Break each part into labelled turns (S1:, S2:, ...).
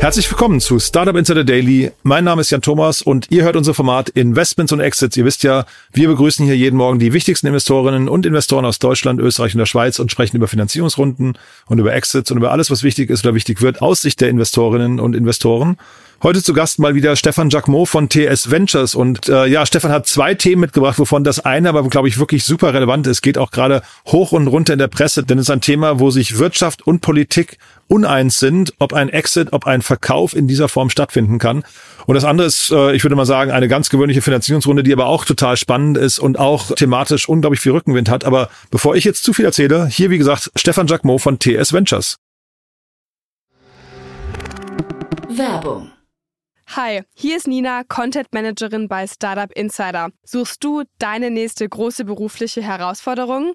S1: Herzlich willkommen zu Startup Insider Daily. Mein Name ist Jan Thomas und ihr hört unser Format Investments und Exits. Ihr wisst ja, wir begrüßen hier jeden Morgen die wichtigsten Investorinnen und Investoren aus Deutschland, Österreich und der Schweiz und sprechen über Finanzierungsrunden und über Exits und über alles, was wichtig ist oder wichtig wird aus Sicht der Investorinnen und Investoren. Heute zu Gast mal wieder Stefan Jacquemot von TS Ventures. Und äh, ja, Stefan hat zwei Themen mitgebracht, wovon das eine aber, glaube ich, wirklich super relevant ist. Geht auch gerade hoch und runter in der Presse, denn es ist ein Thema, wo sich Wirtschaft und Politik uneins sind, ob ein Exit, ob ein Verkauf in dieser Form stattfinden kann. Und das andere ist, äh, ich würde mal sagen, eine ganz gewöhnliche Finanzierungsrunde, die aber auch total spannend ist und auch thematisch unglaublich viel Rückenwind hat. Aber bevor ich jetzt zu viel erzähle, hier wie gesagt Stefan Jacquemot von TS Ventures.
S2: Werbung.
S3: Hi, hier ist Nina, Content Managerin bei Startup Insider. Suchst du deine nächste große berufliche Herausforderung?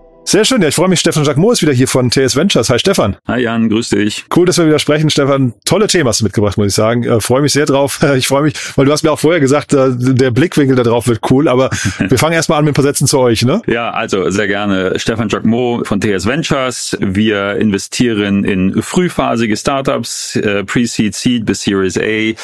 S1: Sehr schön, ja, ich freue mich. Stefan Jacquemot ist wieder hier von TS Ventures. Hi Stefan.
S4: Hi Jan, grüß dich.
S1: Cool, dass wir wieder sprechen, Stefan. Tolle Themen hast du mitgebracht, muss ich sagen. Äh, freue mich sehr drauf. Ich freue mich, weil du hast mir auch vorher gesagt, äh, der Blickwinkel da drauf wird cool. Aber wir fangen erstmal an mit ein paar Sätzen zu euch, ne?
S4: Ja, also sehr gerne. Stefan Jacquemot von TS Ventures. Wir investieren in frühphasige Startups, äh, Pre-Seed, Seed bis Series A. Äh,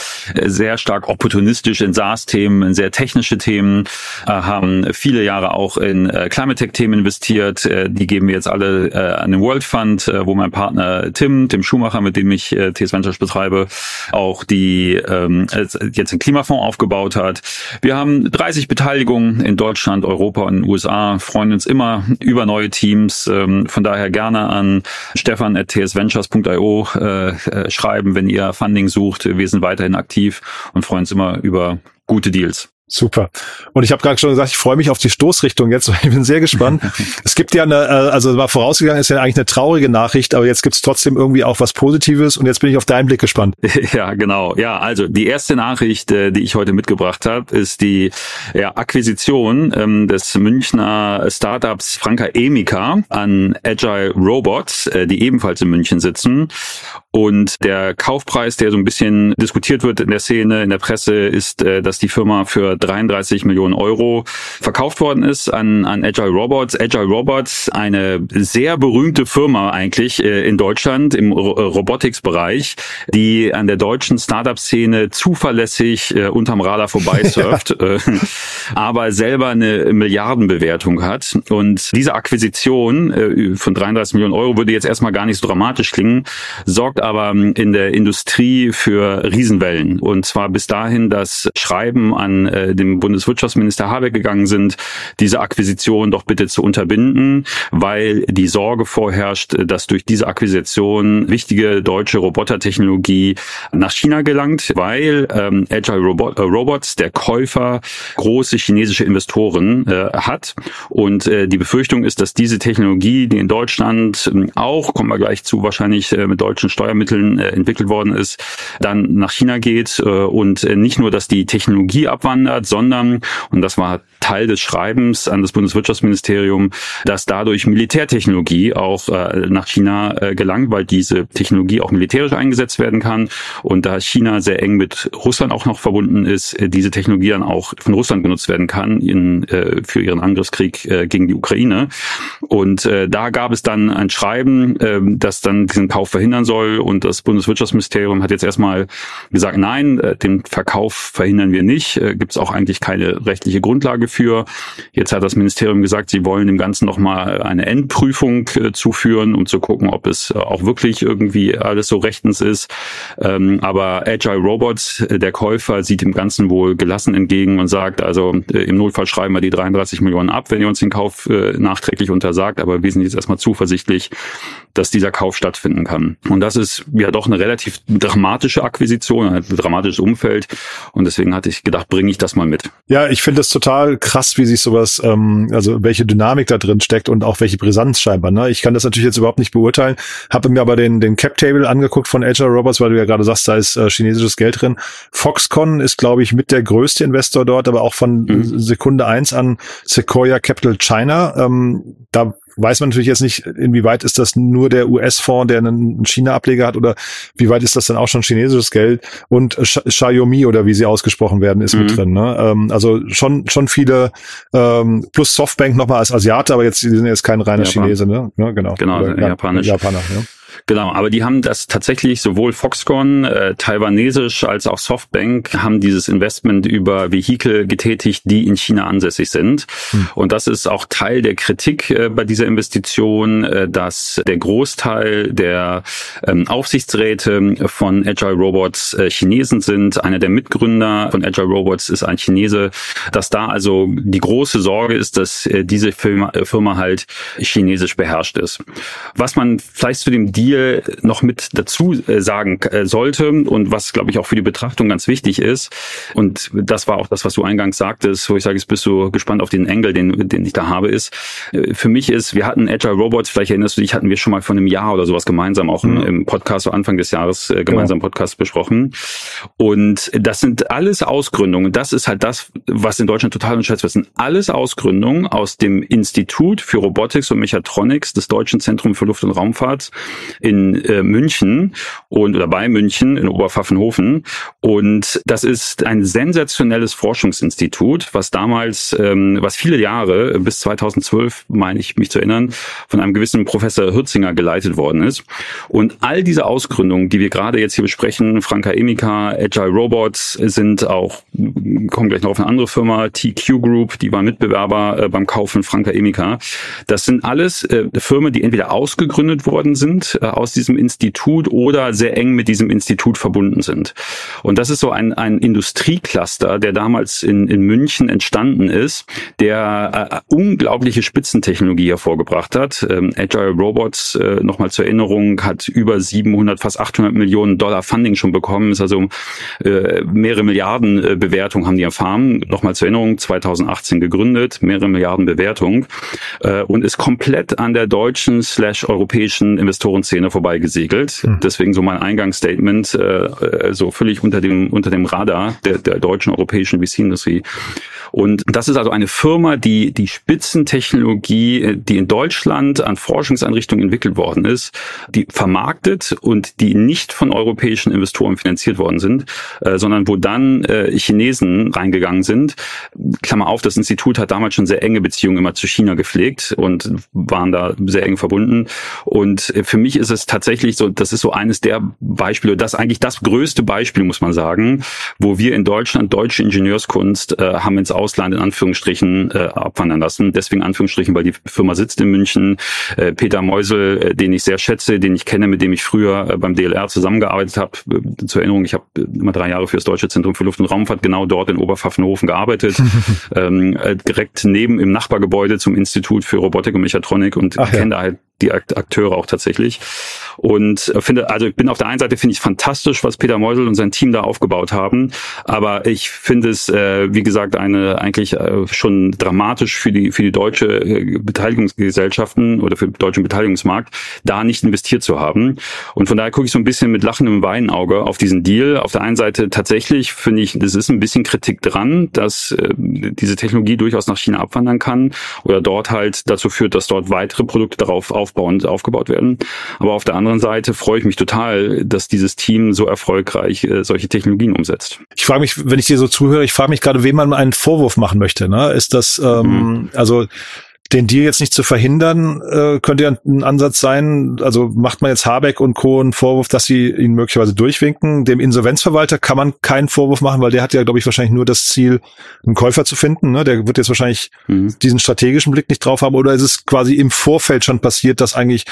S4: sehr stark opportunistisch in SaaS-Themen, in sehr technische Themen. Äh, haben viele Jahre auch in äh, Climate Tech-Themen investiert äh, die geben wir jetzt alle äh, an den World Fund, äh, wo mein Partner Tim, Tim Schumacher, mit dem ich äh, TS Ventures betreibe, auch die ähm, jetzt den Klimafonds aufgebaut hat. Wir haben 30 Beteiligungen in Deutschland, Europa und den USA, freuen uns immer über neue Teams. Ähm, von daher gerne an stefan.tsventures.io äh, äh, schreiben, wenn ihr Funding sucht. Wir sind weiterhin aktiv und freuen uns immer über gute Deals.
S1: Super. Und ich habe gerade schon gesagt, ich freue mich auf die Stoßrichtung jetzt. Ich bin sehr gespannt. es gibt ja eine, äh, also war vorausgegangen, ist ja eigentlich eine traurige Nachricht, aber jetzt gibt es trotzdem irgendwie auch was Positives und jetzt bin ich auf deinen Blick gespannt.
S4: Ja, genau. Ja, also die erste Nachricht, äh, die ich heute mitgebracht habe, ist die ja, Akquisition ähm, des Münchner Startups Franka Emika an Agile Robots, äh, die ebenfalls in München sitzen. Und der Kaufpreis, der so ein bisschen diskutiert wird in der Szene, in der Presse, ist, äh, dass die Firma für 33 Millionen Euro verkauft worden ist an, an Agile Robots. Agile Robots, eine sehr berühmte Firma eigentlich äh, in Deutschland im Robotics-Bereich, die an der deutschen Startup-Szene zuverlässig äh, unterm Radar vorbeisurft, äh, aber selber eine Milliardenbewertung hat. Und diese Akquisition äh, von 33 Millionen Euro würde jetzt erstmal gar nicht so dramatisch klingen, sorgt aber in der Industrie für Riesenwellen. Und zwar bis dahin, dass Schreiben an äh, dem Bundeswirtschaftsminister Habeck gegangen sind, diese Akquisition doch bitte zu unterbinden, weil die Sorge vorherrscht, dass durch diese Akquisition wichtige deutsche Robotertechnologie nach China gelangt, weil ähm, Agile Robot, äh, Robots, der Käufer, große chinesische Investoren äh, hat. Und äh, die Befürchtung ist, dass diese Technologie, die in Deutschland äh, auch, kommen wir gleich zu, wahrscheinlich äh, mit deutschen Steuermitteln äh, entwickelt worden ist, dann nach China geht äh, und äh, nicht nur, dass die Technologie abwandert, sondern, und das war Teil des Schreibens an das Bundeswirtschaftsministerium, dass dadurch Militärtechnologie auch äh, nach China äh, gelangt, weil diese Technologie auch militärisch eingesetzt werden kann. Und da China sehr eng mit Russland auch noch verbunden ist, äh, diese Technologie dann auch von Russland genutzt werden kann in, äh, für ihren Angriffskrieg äh, gegen die Ukraine. Und äh, da gab es dann ein Schreiben, äh, das dann diesen Kauf verhindern soll und das Bundeswirtschaftsministerium hat jetzt erstmal gesagt, nein, äh, den Verkauf verhindern wir nicht. Äh, Gibt es auch eigentlich keine rechtliche Grundlage Grundlage für. Jetzt hat das Ministerium gesagt, sie wollen dem Ganzen nochmal eine Endprüfung äh, zuführen, um zu gucken, ob es äh, auch wirklich irgendwie alles so rechtens ist. Ähm, aber Agile Robots, äh, der Käufer, sieht dem Ganzen wohl gelassen entgegen und sagt, also äh, im Notfall schreiben wir die 33 Millionen ab, wenn ihr uns den Kauf äh, nachträglich untersagt, aber wir sind jetzt erstmal zuversichtlich, dass dieser Kauf stattfinden kann. Und das ist ja doch eine relativ dramatische Akquisition, ein dramatisches Umfeld. Und deswegen hatte ich gedacht, bringe ich das mal mit.
S1: Ja, ich finde es total krass, wie sich sowas, ähm, also welche Dynamik da drin steckt und auch welche Brisanz scheinbar. Ne? Ich kann das natürlich jetzt überhaupt nicht beurteilen, habe mir aber den, den Cap-Table angeguckt von Agile Robots, weil du ja gerade sagst, da ist äh, chinesisches Geld drin. Foxconn ist, glaube ich, mit der größte Investor dort, aber auch von mhm. Sekunde eins an Sequoia Capital China. Ähm, da weiß man natürlich jetzt nicht, inwieweit ist das nur der US-Fonds, der einen China-Ableger hat oder wie weit ist das dann auch schon chinesisches Geld und Xiaomi oder wie sie ausgesprochen werden, ist mhm. mit drin. Ne? Ähm, also schon schon viele ähm, plus Softbank nochmal als Asiate, aber jetzt die sind jetzt kein reiner Japan. Chinese, ne? Ja, genau.
S4: Genau, oder, japanisch. Japaner, ja. Genau, aber die haben das tatsächlich sowohl Foxconn, äh, taiwanesisch als auch Softbank haben dieses Investment über Vehikel getätigt, die in China ansässig sind. Hm. Und das ist auch Teil der Kritik äh, bei dieser Investition, äh, dass der Großteil der ähm, Aufsichtsräte von Agile Robots äh, Chinesen sind. Einer der Mitgründer von Agile Robots ist ein Chinese, dass da also die große Sorge ist, dass äh, diese Firma, äh, Firma halt chinesisch beherrscht ist. Was man vielleicht zu dem Deal Deal noch mit dazu äh, sagen äh, sollte und was, glaube ich, auch für die Betrachtung ganz wichtig ist. Und das war auch das, was du eingangs sagtest, wo ich sage, jetzt bist du gespannt auf den Engel, den, den ich da habe, ist, äh, für mich ist, wir hatten Agile Robots, vielleicht erinnerst du dich, hatten wir schon mal vor einem Jahr oder sowas gemeinsam auch mhm. im Podcast, so Anfang des Jahres äh, gemeinsam genau. Podcast besprochen. Und das sind alles Ausgründungen. Das ist halt das, was in Deutschland total unterschätzt wird. Das sind alles Ausgründungen aus dem Institut für Robotics und Mechatronics des Deutschen Zentrums für Luft- und Raumfahrt in äh, München und oder bei München in Oberpfaffenhofen. Und das ist ein sensationelles Forschungsinstitut, was damals, ähm, was viele Jahre bis 2012, meine ich mich zu erinnern, von einem gewissen Professor Hürzinger geleitet worden ist. Und all diese Ausgründungen, die wir gerade jetzt hier besprechen, Franka Emika, Agile Robots, sind auch, kommen gleich noch auf eine andere Firma, TQ Group, die war Mitbewerber äh, beim Kauf von Franka Emika. Das sind alles äh, Firmen, die entweder ausgegründet worden sind, äh, aus diesem Institut oder sehr eng mit diesem Institut verbunden sind. Und das ist so ein, ein Industriecluster, der damals in, in München entstanden ist, der äh, unglaubliche Spitzentechnologie hervorgebracht hat. Ähm, Agile Robots, äh, nochmal zur Erinnerung, hat über 700, fast 800 Millionen Dollar Funding schon bekommen, ist also äh, mehrere Milliarden äh, Bewertung haben die erfahren. Nochmal zur Erinnerung, 2018 gegründet, mehrere Milliarden Bewertung äh, und ist komplett an der deutschen slash europäischen Investorenszene Szene vorbeigesegelt. Mhm. Deswegen so mein Eingangsstatement, äh, so völlig unter dem, unter dem Radar der, der deutschen europäischen VC-Industrie. Und das ist also eine Firma, die die Spitzentechnologie, äh, die in Deutschland an Forschungseinrichtungen entwickelt worden ist, die vermarktet und die nicht von europäischen Investoren finanziert worden sind, äh, sondern wo dann äh, Chinesen reingegangen sind. Klammer auf, das Institut hat damals schon sehr enge Beziehungen immer zu China gepflegt und waren da sehr eng verbunden. Und äh, für mich ist es tatsächlich so, das ist so eines der Beispiele, das eigentlich das größte Beispiel, muss man sagen, wo wir in Deutschland deutsche Ingenieurskunst äh, haben ins Ausland in Anführungsstrichen äh, abwandern lassen. Deswegen Anführungsstrichen, weil die Firma sitzt in München. Äh, Peter Meusel, äh, den ich sehr schätze, den ich kenne, mit dem ich früher äh, beim DLR zusammengearbeitet habe. Äh, zur Erinnerung, ich habe immer drei Jahre für das Deutsche Zentrum für Luft- und Raumfahrt genau dort in Oberpfaffenhofen gearbeitet. ähm, äh, direkt neben im Nachbargebäude zum Institut für Robotik und Mechatronik und kenne ja. da halt die Akteure auch tatsächlich. Und finde, also ich bin auf der einen Seite finde ich fantastisch, was Peter Meusel und sein Team da aufgebaut haben. Aber ich finde es, äh, wie gesagt, eine eigentlich äh, schon dramatisch für die für die deutsche äh, Beteiligungsgesellschaften oder für den deutschen Beteiligungsmarkt, da nicht investiert zu haben. Und von daher gucke ich so ein bisschen mit lachendem Weinauge auf diesen Deal. Auf der einen Seite tatsächlich finde ich, das ist ein bisschen Kritik dran, dass äh, diese Technologie durchaus nach China abwandern kann oder dort halt dazu führt, dass dort weitere Produkte darauf auf aufbauend aufgebaut werden. Aber auf der anderen Seite freue ich mich total, dass dieses Team so erfolgreich äh, solche Technologien umsetzt.
S1: Ich frage mich, wenn ich dir so zuhöre, ich frage mich gerade, wem man einen Vorwurf machen möchte. Ne? Ist das, ähm, mhm. also den Deal jetzt nicht zu verhindern, äh, könnte ja ein Ansatz sein. Also macht man jetzt Habeck und Co. einen Vorwurf, dass sie ihn möglicherweise durchwinken. Dem Insolvenzverwalter kann man keinen Vorwurf machen, weil der hat ja, glaube ich, wahrscheinlich nur das Ziel, einen Käufer zu finden. Ne? Der wird jetzt wahrscheinlich mhm. diesen strategischen Blick nicht drauf haben. Oder ist es quasi im Vorfeld schon passiert, dass eigentlich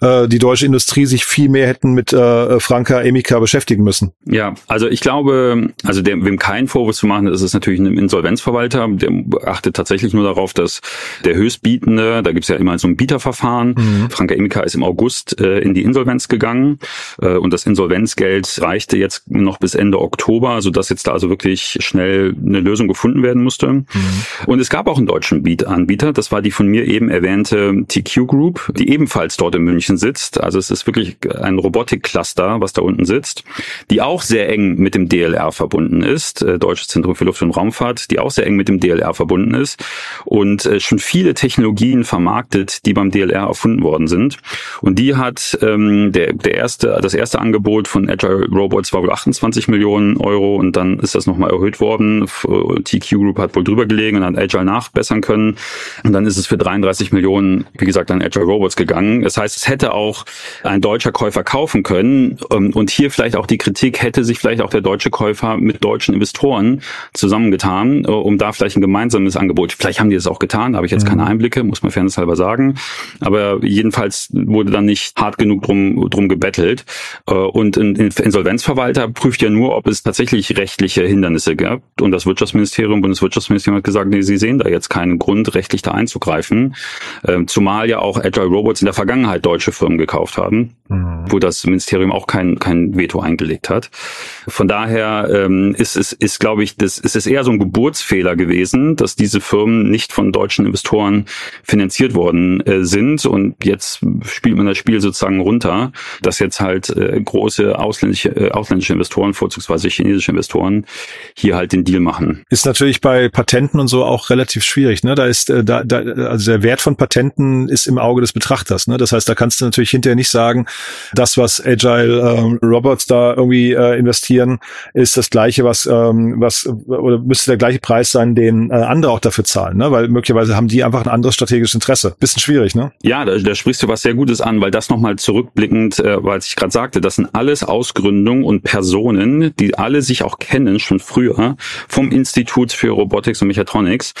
S1: äh, die deutsche Industrie sich viel mehr hätten mit äh, Franka Emika beschäftigen müssen?
S4: Ja, also ich glaube, also dem, wem keinen Vorwurf zu machen, ist es natürlich ein Insolvenzverwalter. Der achtet tatsächlich nur darauf, dass der Höchstbietende, da gibt's ja immer so ein Bieterverfahren. Mhm. Franka Emika ist im August äh, in die Insolvenz gegangen äh, und das Insolvenzgeld reichte jetzt noch bis Ende Oktober, sodass jetzt da also wirklich schnell eine Lösung gefunden werden musste. Mhm. Und es gab auch einen deutschen Anbieter, das war die von mir eben erwähnte TQ Group, die ebenfalls dort in München sitzt. Also es ist wirklich ein Robotik-Cluster, was da unten sitzt, die auch sehr eng mit dem DLR verbunden ist, äh, Deutsches Zentrum für Luft- und Raumfahrt, die auch sehr eng mit dem DLR verbunden ist und äh, schon viele Technologien vermarktet, die beim DLR erfunden worden sind. Und die hat ähm, der, der erste, das erste Angebot von Agile Robots war wohl 28 Millionen Euro und dann ist das nochmal erhöht worden. TQ Group hat wohl drüber gelegen und hat Agile nachbessern können. Und dann ist es für 33 Millionen, wie gesagt, an Agile Robots gegangen. Das heißt, es hätte auch ein deutscher Käufer kaufen können. Ähm, und hier vielleicht auch die Kritik, hätte sich vielleicht auch der deutsche Käufer mit deutschen Investoren zusammengetan, äh, um da vielleicht ein gemeinsames Angebot. Vielleicht haben die das auch getan, habe ich jetzt keine mhm. Einblicke, muss man fairnesshalber sagen. Aber jedenfalls wurde dann nicht hart genug drum, drum gebettelt. Äh, und ein Insolvenzverwalter prüft ja nur, ob es tatsächlich rechtliche Hindernisse gab. Und das Wirtschaftsministerium, Bundeswirtschaftsministerium hat gesagt, nee, sie sehen da jetzt keinen Grund, rechtlich da einzugreifen. Ähm, zumal ja auch Agile Robots in der Vergangenheit deutsche Firmen gekauft haben, mhm. wo das Ministerium auch kein, kein Veto eingelegt hat. Von daher ähm, ist es, ist, ist, glaube ich, das, ist es eher so ein Geburtsfehler gewesen, dass diese Firmen nicht von deutschen Investoren finanziert worden äh, sind. Und jetzt spielt man das Spiel sozusagen runter, dass jetzt halt äh, große ausländische, äh, ausländische Investoren, vorzugsweise chinesische Investoren, hier halt den Deal machen.
S1: Ist natürlich bei Patenten und so auch relativ schwierig. Ne? Da ist äh, da, da, also der Wert von Patenten ist im Auge des Betrachters. Ne? Das heißt, da kannst du natürlich hinterher nicht sagen, das, was Agile ähm, Robots da irgendwie äh, investieren, ist das gleiche, was ähm, was oder müsste der gleiche Preis sein, den äh, andere auch dafür zahlen, ne? Weil möglicherweise haben die einfach ein anderes strategisches Interesse. Bisschen schwierig, ne?
S4: Ja, da, da sprichst du was sehr Gutes an, weil das nochmal zurückblickend, äh, weil ich gerade sagte, das sind alles Ausgründungen und Personen, die alle sich auch kennen schon früher vom Institut für Robotics und Mechatronics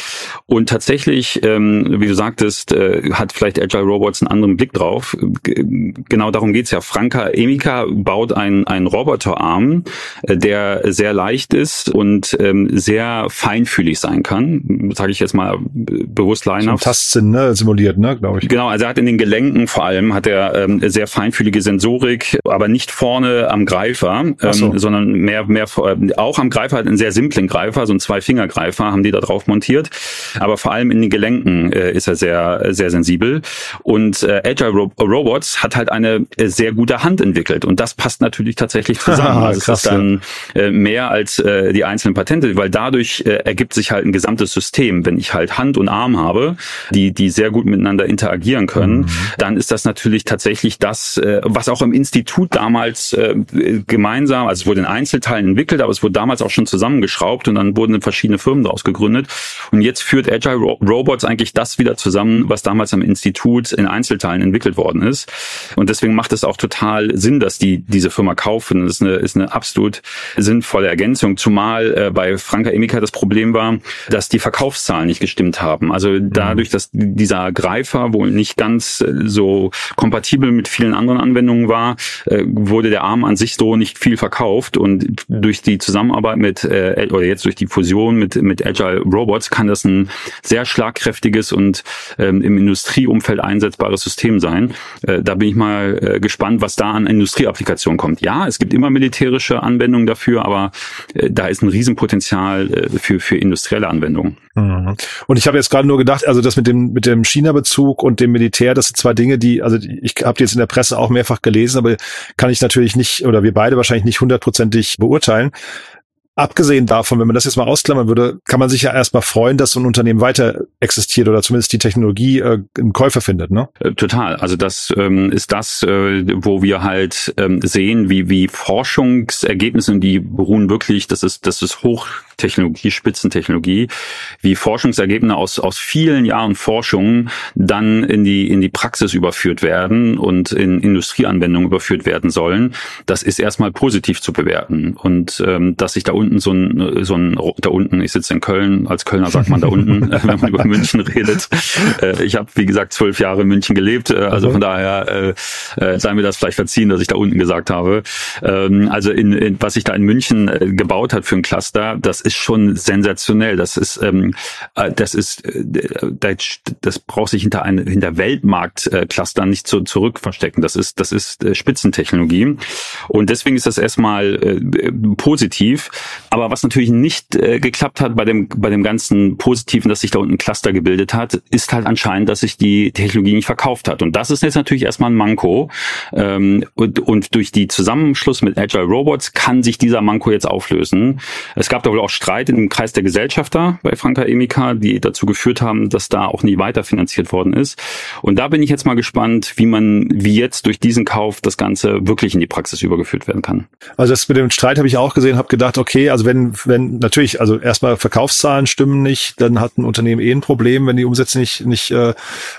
S4: und tatsächlich, ähm, wie du sagtest, äh, hat vielleicht Agile Robots einen anderen Blick drauf. G genau darum geht's ja. Franka Emika baut einen, einen Roboterarm, äh, der sehr leicht ist und ähm, sehr feinfühlig sein kann. Sage ich jetzt mal bewusst leinhaft.
S1: So Tastsinn ne? simuliert, ne, glaube ich.
S4: Genau, also er hat in den Gelenken vor allem hat er ähm, sehr feinfühlige Sensorik, aber nicht vorne am Greifer, ähm, so. sondern mehr mehr äh, auch am Greifer hat einen sehr simplen Greifer, so ein Zwei-Finger-Greifer haben die da drauf montiert, aber vor allem in den Gelenken äh, ist er sehr sehr sensibel und äh, Agile Ro Robots hat halt eine äh, sehr gute Hand entwickelt und das passt natürlich tatsächlich zusammen. also Krass, es ist dann äh, mehr als äh, die einzelnen Patente, weil dadurch äh, ergibt sich halt ein gesamtes System. Wenn ich halt Hand und Arm habe, die, die sehr gut miteinander interagieren können, mhm. dann ist das natürlich tatsächlich das, äh, was auch im Institut damals äh, gemeinsam, also es wurde in Einzelteilen entwickelt, aber es wurde damals auch schon zusammengeschraubt und dann wurden verschiedene Firmen daraus gegründet. Und jetzt führt Agile Ro Robots eigentlich das wieder zusammen, was damals am Institut in Einzelteilen entwickelt worden ist. Und deswegen macht es auch total Sinn, dass die diese Firma kaufen. Das ist eine, ist eine absolut sinnvolle Ergänzung, zumal äh, bei Franka Emika das Problem war, dass die Verkaufszahlen nicht gestimmt haben. Also dadurch, dass dieser Greifer wohl nicht ganz äh, so kompatibel mit vielen anderen Anwendungen war, äh, wurde der Arm an sich so nicht viel verkauft und durch die Zusammenarbeit mit äh, oder jetzt durch die Fusion mit mit Agile Robots kann das ein sehr schlagkräftiges und ähm, im Industrieumfeld einsetzbares System sein. Äh, da bin ich mal äh, gespannt, was da an Industrieapplikationen kommt. Ja, es gibt immer militärische Anwendungen dafür, aber äh, da ist ein Riesenpotenzial äh, für für industrielle Anwendungen.
S1: Mhm. Und ich habe jetzt gerade nur gedacht, also das mit dem mit dem China-Bezug und dem Militär, das sind zwei Dinge, die, also ich habe jetzt in der Presse auch mehrfach gelesen, aber kann ich natürlich nicht oder wir beide wahrscheinlich nicht hundertprozentig beurteilen. Abgesehen davon, wenn man das jetzt mal ausklammern würde, kann man sich ja erstmal freuen, dass so ein Unternehmen weiter existiert oder zumindest die Technologie äh, einen Käufer findet, ne?
S4: Äh, total. Also das ähm, ist das, äh, wo wir halt ähm, sehen, wie, wie Forschungsergebnisse, die beruhen wirklich, das ist, das ist hoch Technologie, Spitzentechnologie, wie Forschungsergebnisse aus, aus vielen Jahren Forschung dann in die, in die Praxis überführt werden und in Industrieanwendungen überführt werden sollen. Das ist erstmal positiv zu bewerten. Und ähm, dass sich da unten so ein, so ein, da unten, ich sitze in Köln, als Kölner sagt man da unten, wenn man über München redet. Äh, ich habe, wie gesagt, zwölf Jahre in München gelebt, äh, also von daher äh, äh, sei mir das vielleicht verziehen, dass ich da unten gesagt habe. Ähm, also in, in, was sich da in München äh, gebaut hat für ein Cluster, das ist schon sensationell. Das ist, ähm, äh, das ist, äh, das, braucht sich hinter ein, hinter Weltmarktcluster äh, nicht zu, zurückverstecken. Das ist, das ist äh, Spitzentechnologie. Und deswegen ist das erstmal äh, positiv. Aber was natürlich nicht äh, geklappt hat bei dem, bei dem ganzen Positiven, dass sich da unten ein Cluster gebildet hat, ist halt anscheinend, dass sich die Technologie nicht verkauft hat. Und das ist jetzt natürlich erstmal ein Manko. Ähm, und, und durch die Zusammenschluss mit Agile Robots kann sich dieser Manko jetzt auflösen. Es gab da wohl auch Streit im Kreis der Gesellschafter bei Franka Emika, die dazu geführt haben, dass da auch nie weiterfinanziert worden ist. Und da bin ich jetzt mal gespannt, wie man, wie jetzt durch diesen Kauf das Ganze wirklich in die Praxis übergeführt werden kann.
S1: Also das mit dem Streit habe ich auch gesehen, habe gedacht, okay, also wenn, wenn natürlich, also erstmal Verkaufszahlen stimmen nicht, dann hat ein Unternehmen eh ein Problem, wenn die Umsätze nicht, nicht äh,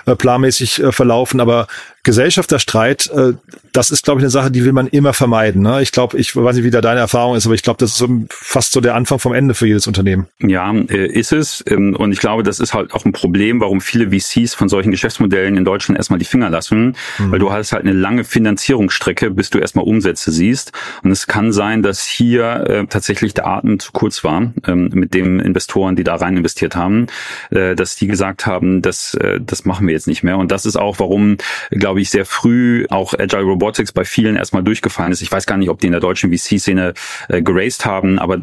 S1: planmäßig äh, verlaufen, aber Gesellschafterstreit, äh, das ist, glaube ich, eine Sache, die will man immer vermeiden. Ne? Ich glaube, ich weiß nicht, wie da deine Erfahrung ist, aber ich glaube, das ist fast so der Anfang vom Ende für jedes Unternehmen.
S4: Ja, äh, ist es. Ähm, und ich glaube, das ist halt auch ein Problem, warum viele VCs von solchen Geschäftsmodellen in Deutschland erstmal die Finger lassen, mhm. weil du hast halt eine lange Finanzierungsstrecke, bis du erstmal Umsätze siehst. Und es kann sein, dass hier äh, tatsächlich der Atem zu kurz war ähm, mit den Investoren, die da rein investiert haben, äh, dass die gesagt haben, das, das machen wir jetzt nicht mehr. Und das ist auch, warum, glaube ich, sehr früh auch Agile Robotics bei vielen erstmal durchgefallen ist. Ich weiß gar nicht, ob die in der deutschen VC-Szene geraced haben, aber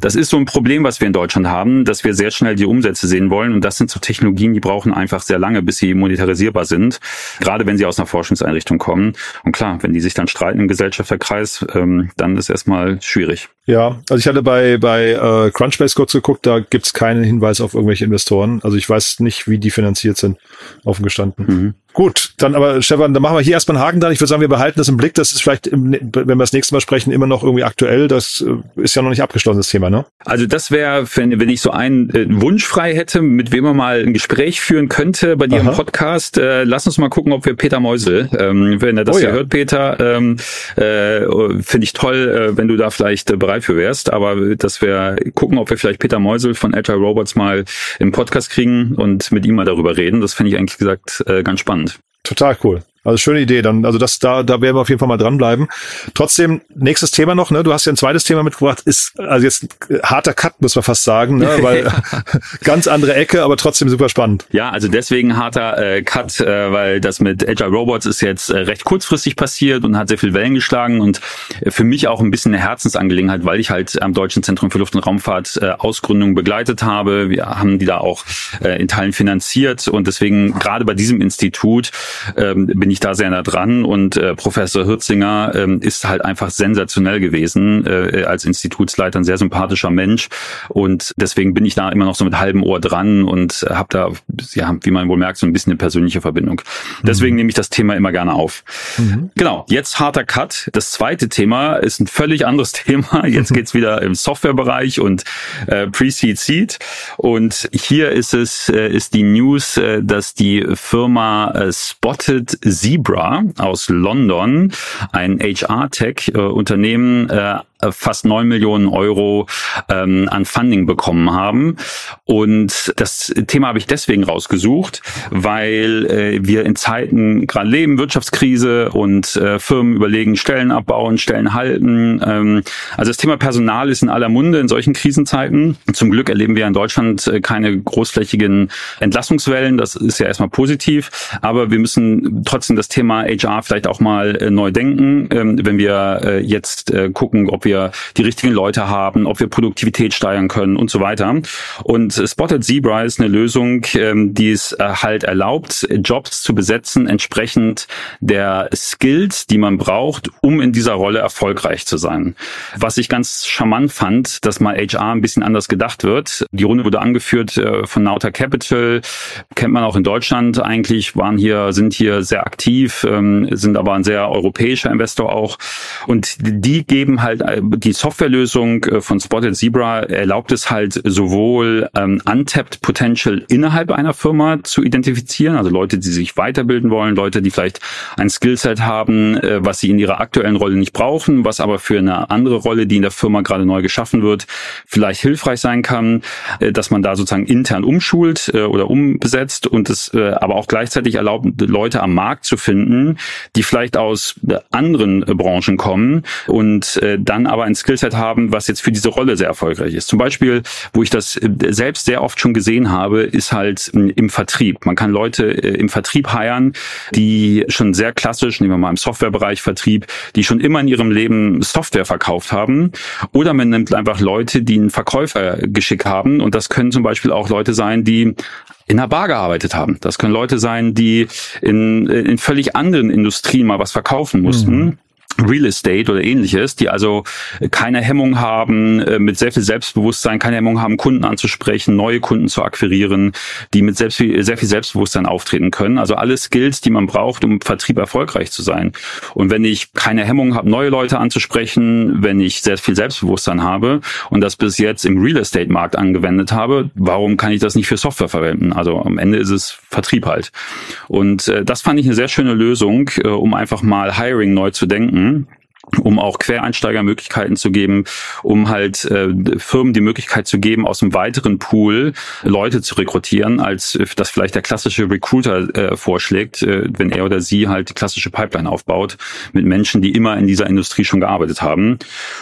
S4: das ist so ein Problem, was wir in Deutschland haben, dass wir sehr schnell die Umsätze sehen wollen. Und das sind so Technologien, die brauchen einfach sehr lange, bis sie monetarisierbar sind. Gerade wenn sie aus einer Forschungseinrichtung kommen. Und klar, wenn die sich dann streiten im Gesellschafterkreis, ähm, dann ist erstmal schwierig.
S1: Ja, also ich hatte bei, bei äh, Crunchbase kurz geguckt, da gibt's keinen Hinweis auf irgendwelche Investoren. Also ich weiß nicht, wie die finanziert sind, offen gestanden. Mhm. Gut, dann aber Stefan, dann machen wir hier erstmal einen Haken dran. Ich würde sagen, wir behalten das im Blick. Das ist vielleicht, im, wenn wir das nächste Mal sprechen, immer noch irgendwie aktuell. Das äh, ist ja noch nicht abgeschlossen, das Thema, ne?
S4: Also das wäre, wenn, wenn ich so einen äh, Wunsch frei hätte, mit wem man mal ein Gespräch führen könnte bei dir im Podcast, äh, lass uns mal gucken, ob wir Peter Meusel, ähm, wenn er das oh, hier ja. hört, Peter, ähm, äh, finde ich toll, äh, wenn du da vielleicht äh, bereit für wärst. Aber dass wir gucken, ob wir vielleicht Peter Meusel von Agile Robots mal im Podcast kriegen und mit ihm mal darüber reden. Das finde ich eigentlich gesagt äh, ganz spannend.
S1: Total cool. Also schöne Idee. Dann, also das, da, da werden wir auf jeden Fall mal dranbleiben. Trotzdem, nächstes Thema noch, ne? Du hast ja ein zweites Thema mitgebracht, ist also jetzt ein harter Cut, muss man fast sagen, ne? Weil ganz andere Ecke, aber trotzdem super spannend.
S4: Ja, also deswegen harter äh, Cut, äh, weil das mit Agile Robots ist jetzt äh, recht kurzfristig passiert und hat sehr viel Wellen geschlagen und äh, für mich auch ein bisschen eine Herzensangelegenheit, weil ich halt am Deutschen Zentrum für Luft- und Raumfahrt äh, Ausgründung begleitet habe. Wir haben die da auch äh, in Teilen finanziert und deswegen gerade bei diesem Institut ähm, bin ich ich da sehr nah dran und äh, Professor Hürzinger ähm, ist halt einfach sensationell gewesen äh, als Institutsleiter, ein sehr sympathischer Mensch und deswegen bin ich da immer noch so mit halbem Ohr dran und habe da, ja, wie man wohl merkt, so ein bisschen eine persönliche Verbindung. Deswegen mhm. nehme ich das Thema immer gerne auf. Mhm. Genau, jetzt harter Cut. Das zweite Thema ist ein völlig anderes Thema. Jetzt geht's wieder im Softwarebereich und äh, Pre-Seed Seed und hier ist es äh, ist die News, äh, dass die Firma äh, Spotted Zebra aus London, ein HR-Tech-Unternehmen, äh, fast neun Millionen Euro ähm, an Funding bekommen haben. Und das Thema habe ich deswegen rausgesucht, weil äh, wir in Zeiten gerade leben, Wirtschaftskrise und äh, Firmen überlegen, Stellen abbauen, Stellen halten. Ähm, also das Thema Personal ist in aller Munde in solchen Krisenzeiten. Zum Glück erleben wir in Deutschland äh, keine großflächigen Entlassungswellen. Das ist ja erstmal positiv. Aber wir müssen trotzdem das Thema HR vielleicht auch mal äh, neu denken, ähm, wenn wir äh, jetzt äh, gucken, ob wir wir die richtigen Leute haben, ob wir Produktivität steigern können und so weiter. Und Spotted Zebra ist eine Lösung, ähm, die es äh, halt erlaubt, Jobs zu besetzen, entsprechend der Skills, die man braucht, um in dieser Rolle erfolgreich zu sein. Was ich ganz charmant fand, dass mal HR ein bisschen anders gedacht wird. Die Runde wurde angeführt äh, von Nauta Capital, kennt man auch in Deutschland eigentlich, waren hier, sind hier sehr aktiv, ähm, sind aber ein sehr europäischer Investor auch. Und die geben halt die Softwarelösung äh, von Spotted Zebra erlaubt es halt sowohl ähm, untapped Potential innerhalb einer Firma zu identifizieren, also Leute, die sich weiterbilden wollen, Leute, die vielleicht ein Skillset haben, äh, was sie in ihrer aktuellen Rolle nicht brauchen, was aber für eine andere Rolle, die in der Firma gerade neu geschaffen wird, vielleicht hilfreich sein kann, äh, dass man da sozusagen intern umschult äh, oder umbesetzt und es äh, aber auch gleichzeitig erlaubt, Leute am Markt zu finden, die vielleicht aus anderen Branchen kommen und dann aber ein Skillset haben, was jetzt für diese Rolle sehr erfolgreich ist. Zum Beispiel, wo ich das selbst sehr oft schon gesehen habe, ist halt im Vertrieb. Man kann Leute im Vertrieb heiren, die schon sehr klassisch, nehmen wir mal im Softwarebereich Vertrieb, die schon immer in ihrem Leben Software verkauft haben. Oder man nimmt einfach Leute, die ein Verkäufergeschick haben. Und das können zum Beispiel auch Leute sein, die in der Bar gearbeitet haben. Das können Leute sein, die in, in völlig anderen Industrien mal was verkaufen mussten. Mhm. Real Estate oder ähnliches, die also keine Hemmung haben, äh, mit sehr viel Selbstbewusstsein, keine Hemmung haben, Kunden anzusprechen, neue Kunden zu akquirieren, die mit selbst sehr viel Selbstbewusstsein auftreten können. Also alle Skills, die man braucht, um Vertrieb erfolgreich zu sein. Und wenn ich keine Hemmung habe, neue Leute anzusprechen, wenn ich sehr viel Selbstbewusstsein habe und das bis jetzt im Real Estate Markt angewendet habe, warum kann ich das nicht für Software verwenden? Also am Ende ist es Vertrieb halt. Und äh, das fand ich eine sehr schöne Lösung, äh, um einfach mal Hiring neu zu denken Mhm um auch Quereinsteigermöglichkeiten zu geben, um halt äh, Firmen die Möglichkeit zu geben, aus einem weiteren Pool Leute zu rekrutieren, als das vielleicht der klassische Recruiter äh, vorschlägt, äh, wenn er oder sie halt die klassische Pipeline aufbaut mit Menschen, die immer in dieser Industrie schon gearbeitet haben.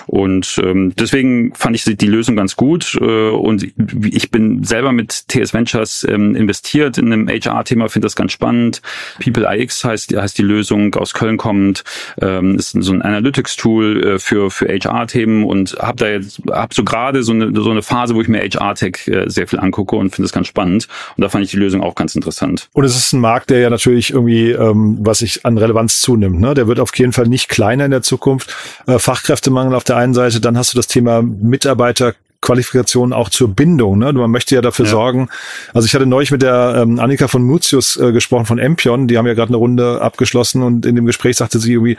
S4: Und ähm, deswegen fand ich die Lösung ganz gut äh, und ich bin selber mit TS Ventures ähm, investiert in einem HR-Thema, finde das ganz spannend. People IX heißt, heißt die Lösung, aus Köln kommt, ähm, ist so ein Analytics Analytics-Tool äh, für, für HR-Themen und habe da jetzt, habe so gerade so eine, so eine Phase, wo ich mir HR-Tech äh, sehr viel angucke und finde es ganz spannend. Und da fand ich die Lösung auch ganz interessant.
S1: Und es ist ein Markt, der ja natürlich irgendwie, ähm, was sich an Relevanz zunimmt. Ne? Der wird auf jeden Fall nicht kleiner in der Zukunft. Äh, Fachkräftemangel auf der einen Seite, dann hast du das Thema Mitarbeiter Qualifikation auch zur Bindung. Ne? Man möchte ja dafür ja. sorgen. Also ich hatte neulich mit der ähm, Annika von Mutius äh, gesprochen von Empion. Die haben ja gerade eine Runde abgeschlossen und in dem Gespräch sagte sie irgendwie,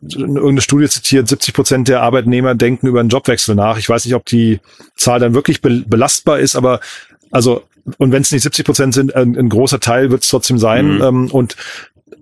S1: irgendeine Studie zitiert, 70 Prozent der Arbeitnehmer denken über einen Jobwechsel nach. Ich weiß nicht, ob die Zahl dann wirklich be belastbar ist, aber also und wenn es nicht 70 Prozent sind, ein, ein, großer Teil wird es trotzdem sein. Mhm. Ähm, und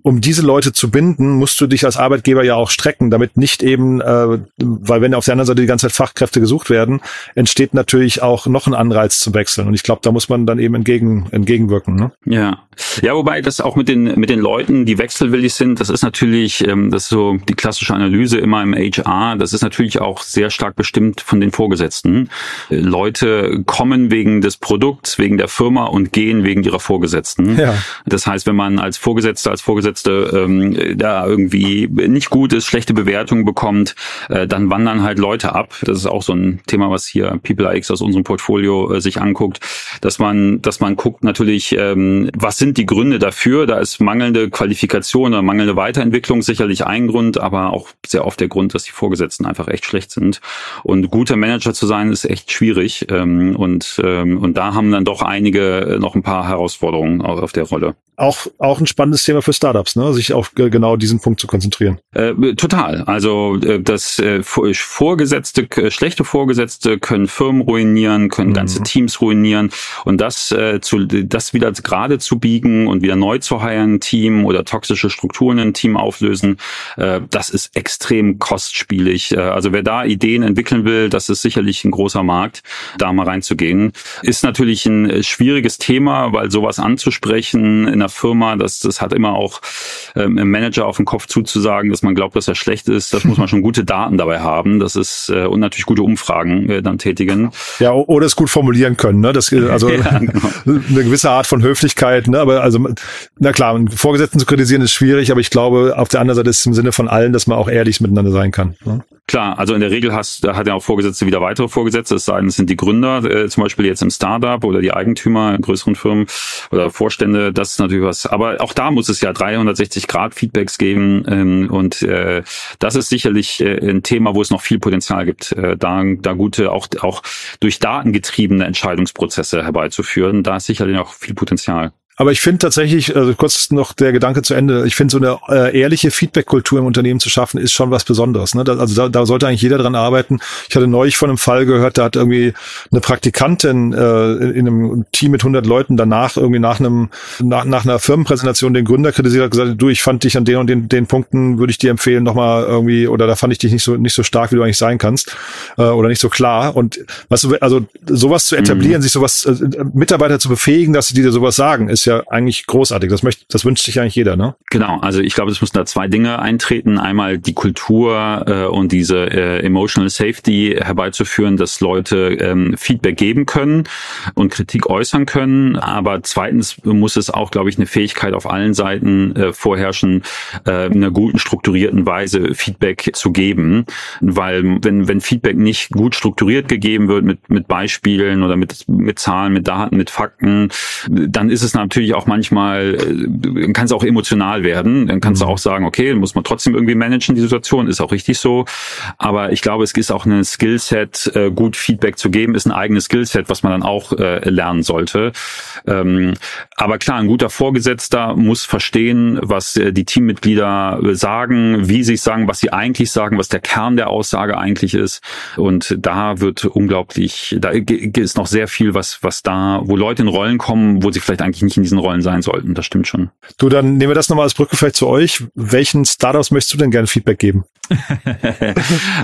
S1: um diese Leute zu binden, musst du dich als Arbeitgeber ja auch strecken, damit nicht eben, äh, weil wenn auf der anderen Seite die ganze Zeit Fachkräfte gesucht werden, entsteht natürlich auch noch ein Anreiz zum Wechseln. Und ich glaube, da muss man dann eben entgegen, entgegenwirken. Ne?
S4: Ja, ja, wobei das auch mit den mit den Leuten, die wechselwillig sind, das ist natürlich, ähm, das ist so die klassische Analyse immer im HR. Das ist natürlich auch sehr stark bestimmt von den Vorgesetzten. Leute kommen wegen des Produkts, wegen der Firma und gehen wegen ihrer Vorgesetzten. Ja. Das heißt, wenn man als Vorgesetzter als Vorgesetzter Vorgesetzte ähm, da irgendwie nicht gut ist, schlechte Bewertungen bekommt, äh, dann wandern halt Leute ab. Das ist auch so ein Thema, was hier PeopleIX aus unserem Portfolio äh, sich anguckt, dass man, dass man guckt natürlich, ähm, was sind die Gründe dafür? Da ist mangelnde Qualifikation oder mangelnde Weiterentwicklung sicherlich ein Grund, aber auch sehr oft der Grund, dass die Vorgesetzten einfach echt schlecht sind. Und guter Manager zu sein, ist echt schwierig. Ähm, und, ähm, und da haben dann doch einige noch ein paar Herausforderungen auf der Rolle.
S1: Auch, auch ein spannendes Thema für Startups. Startups, ne? sich auf genau diesen Punkt zu konzentrieren.
S4: Äh, total. Also äh, das äh, Vorgesetzte, äh, schlechte Vorgesetzte können Firmen ruinieren, können mhm. ganze Teams ruinieren und das äh, zu das wieder gerade zu biegen und wieder neu zu heiren, Team oder toxische Strukturen in Team auflösen, äh, das ist extrem kostspielig. Äh, also wer da Ideen entwickeln will, das ist sicherlich ein großer Markt, da mal reinzugehen. Ist natürlich ein schwieriges Thema, weil sowas anzusprechen in einer Firma, das das hat immer auch ähm, im Manager auf den Kopf zuzusagen, dass man glaubt, dass er schlecht ist, das muss man schon gute Daten dabei haben. Das ist äh, und natürlich gute Umfragen äh, dann tätigen.
S1: Ja, oder es gut formulieren können. Ne? Das, also ja, genau. eine gewisse Art von Höflichkeit. Ne? Aber also, na klar, einen Vorgesetzten zu kritisieren ist schwierig, aber ich glaube, auf der anderen Seite ist es im Sinne von allen, dass man auch ehrlich miteinander sein kann. Ne?
S4: Klar, also in der Regel hast, hat ja auch Vorgesetzte wieder weitere Vorgesetzte, es sei denn, es sind die Gründer, äh, zum Beispiel jetzt im Startup oder die Eigentümer in größeren Firmen oder Vorstände, das ist natürlich was. Aber auch da muss es ja 360 Grad Feedbacks geben ähm, und äh, das ist sicherlich äh, ein Thema, wo es noch viel Potenzial gibt, äh, da, da gute, auch, auch durch Daten getriebene Entscheidungsprozesse herbeizuführen. Da ist sicherlich noch viel Potenzial.
S1: Aber ich finde tatsächlich, also kurz noch der Gedanke zu Ende, ich finde so eine äh, ehrliche Feedback-Kultur im Unternehmen zu schaffen, ist schon was Besonderes. Ne? Da, also da, da sollte eigentlich jeder dran arbeiten. Ich hatte neulich von einem Fall gehört, da hat irgendwie eine Praktikantin äh, in einem Team mit 100 Leuten danach irgendwie nach einem nach, nach einer Firmenpräsentation den Gründer kritisiert hat, gesagt, du, ich fand dich an den und den, den Punkten, würde ich dir empfehlen, nochmal irgendwie, oder da fand ich dich nicht so nicht so stark, wie du eigentlich sein kannst, äh, oder nicht so klar. Und was also sowas zu etablieren, mhm. sich sowas äh, Mitarbeiter zu befähigen, dass sie dir sowas sagen, ist ja eigentlich großartig. Das möchte, das wünscht sich eigentlich jeder, ne?
S4: Genau. Also ich glaube, es müssen da zwei Dinge eintreten. Einmal die Kultur äh, und diese äh, emotional Safety herbeizuführen, dass Leute ähm, Feedback geben können und Kritik äußern können. Aber zweitens muss es auch, glaube ich, eine Fähigkeit auf allen Seiten äh, vorherrschen, äh, in einer guten strukturierten Weise Feedback zu geben, weil wenn wenn Feedback nicht gut strukturiert gegeben wird mit mit Beispielen oder mit mit Zahlen, mit Daten, mit Fakten, dann ist es natürlich auch manchmal, äh, kann es auch emotional werden. Dann kannst du mhm. auch sagen, okay, muss man trotzdem irgendwie managen, die Situation, ist auch richtig so. Aber ich glaube, es ist auch ein Skillset, äh, gut Feedback zu geben, ist ein eigenes Skillset, was man dann auch äh, lernen sollte. Ähm, aber klar, ein guter Vorgesetzter muss verstehen, was die Teammitglieder sagen, wie sie sagen, was sie eigentlich sagen, was der Kern der Aussage eigentlich ist. Und da wird unglaublich, da ist noch sehr viel, was, was da, wo Leute in Rollen kommen, wo sie vielleicht eigentlich nicht in diesen Rollen sein sollten. Das stimmt schon.
S1: Du, dann nehmen wir das nochmal als Brücke vielleicht zu euch. Welchen Startups möchtest du denn gerne Feedback geben?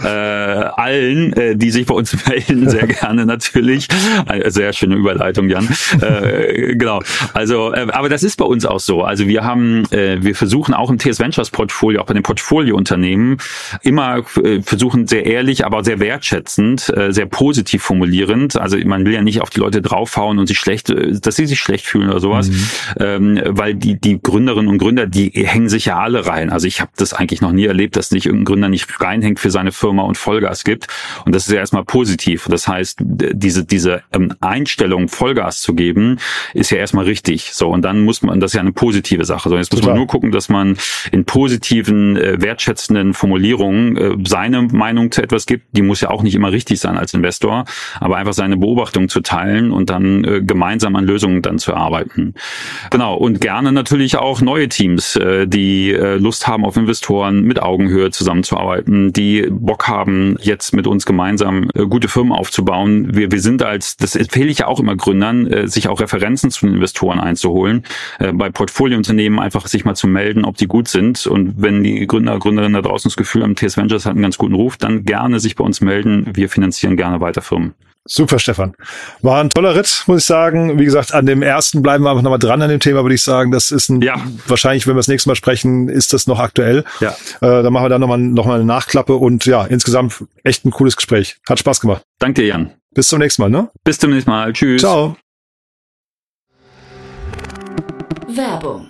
S4: Äh, allen, äh, die sich bei uns melden, sehr gerne natürlich. Eine sehr schöne Überleitung, Jan. Äh, genau. Also, äh, aber das ist bei uns auch so. Also wir haben, äh, wir versuchen auch im TS Ventures Portfolio, auch bei den Portfoliounternehmen, immer äh, versuchen sehr ehrlich, aber sehr wertschätzend, äh, sehr positiv formulierend. Also man will ja nicht auf die Leute draufhauen und sich schlecht, äh, dass sie sich schlecht fühlen oder sowas, mhm. ähm, weil die die Gründerinnen und Gründer, die hängen sich ja alle rein. Also ich habe das eigentlich noch nie erlebt, dass nicht irgendein Gründer nicht reinhängt für seine Firma und Vollgas gibt. Und das ist ja erstmal positiv. Das heißt, diese diese ähm, Einstellung Vollgas zu geben, ist ja erstmal richtig. So und dann muss man, das ist ja eine positive Sache. So jetzt muss Total. man nur gucken, dass man in positiven, äh, wertschätzenden Formulierungen äh, seine Meinung zu etwas gibt. Die muss ja auch nicht immer richtig sein als Investor, aber einfach seine Beobachtung zu teilen und dann äh, gemeinsam an Lösungen dann zu arbeiten. Genau, und gerne natürlich auch neue Teams, äh, die äh, Lust haben auf Investoren mit Augenhöhe zusammenzuarbeiten, die Bock haben, jetzt mit uns gemeinsam äh, gute Firmen aufzubauen. Wir, wir sind als, das empfehle ich ja auch immer Gründern, äh, sich auch Referenzen zu den Investoren einzuholen. Äh, bei Portfoliounternehmen einfach sich mal zu melden, ob die gut sind. Und wenn die Gründer, Gründerinnen da draußen das Gefühl haben, TS Ventures hat einen ganz guten Ruf, dann gerne sich bei uns melden. Wir finanzieren gerne weiter Firmen.
S1: Super, Stefan. War ein toller Ritt, muss ich sagen. Wie gesagt, an dem ersten bleiben wir einfach nochmal dran an dem Thema, würde ich sagen. Das ist ein, ja. wahrscheinlich, wenn wir das nächste Mal sprechen, ist das noch aktuell. Ja. Äh, dann machen wir da nochmal noch mal eine Nachklappe und ja, insgesamt echt ein cooles Gespräch. Hat Spaß gemacht.
S4: Danke dir, Jan.
S1: Bis zum nächsten Mal, ne?
S4: Bis zum nächsten Mal. Tschüss.
S1: Ciao.
S5: Werbung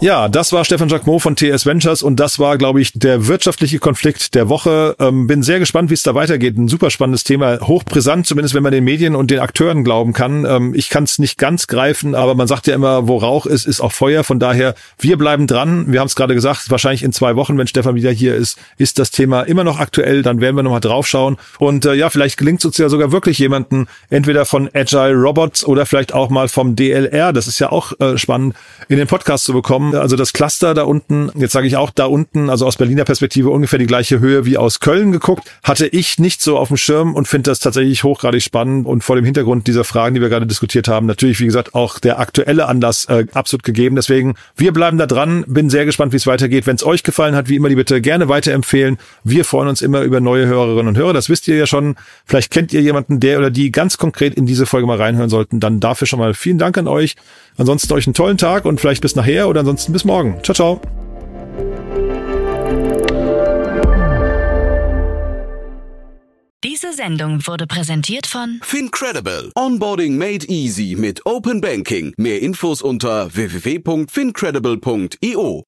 S1: Ja, das war Stefan Jacquemot von TS Ventures und das war, glaube ich, der wirtschaftliche Konflikt der Woche. Ähm, bin sehr gespannt, wie es da weitergeht. Ein super spannendes Thema, hochbrisant, zumindest wenn man den Medien und den Akteuren glauben kann. Ähm, ich kann es nicht ganz greifen, aber man sagt ja immer, wo Rauch ist, ist auch Feuer. Von daher, wir bleiben dran. Wir haben es gerade gesagt, wahrscheinlich in zwei Wochen, wenn Stefan wieder hier ist, ist das Thema immer noch aktuell. Dann werden wir nochmal draufschauen. Und äh, ja, vielleicht gelingt es uns ja sogar wirklich jemanden, entweder von Agile Robots oder vielleicht auch mal vom DLR. Das ist ja auch äh, spannend, in den Podcast zu bekommen also das Cluster da unten, jetzt sage ich auch da unten, also aus Berliner Perspektive ungefähr die gleiche Höhe wie aus Köln geguckt, hatte ich nicht so auf dem Schirm und finde das tatsächlich hochgradig spannend und vor dem Hintergrund dieser Fragen, die wir gerade diskutiert haben, natürlich, wie gesagt, auch der aktuelle Anlass äh, absolut gegeben. Deswegen, wir bleiben da dran, bin sehr gespannt, wie es weitergeht. Wenn es euch gefallen hat, wie immer die Bitte gerne weiterempfehlen. Wir freuen uns immer über neue Hörerinnen und Hörer, das wisst ihr ja schon. Vielleicht kennt ihr jemanden, der oder die ganz konkret in diese Folge mal reinhören sollten. Dann dafür schon mal vielen Dank an euch. Ansonsten euch einen tollen Tag und vielleicht bis nachher oder ansonsten bis morgen. Ciao, ciao.
S2: Diese Sendung wurde präsentiert von
S6: Fincredible. Onboarding made easy mit Open Banking. Mehr Infos unter www.fincredible.io.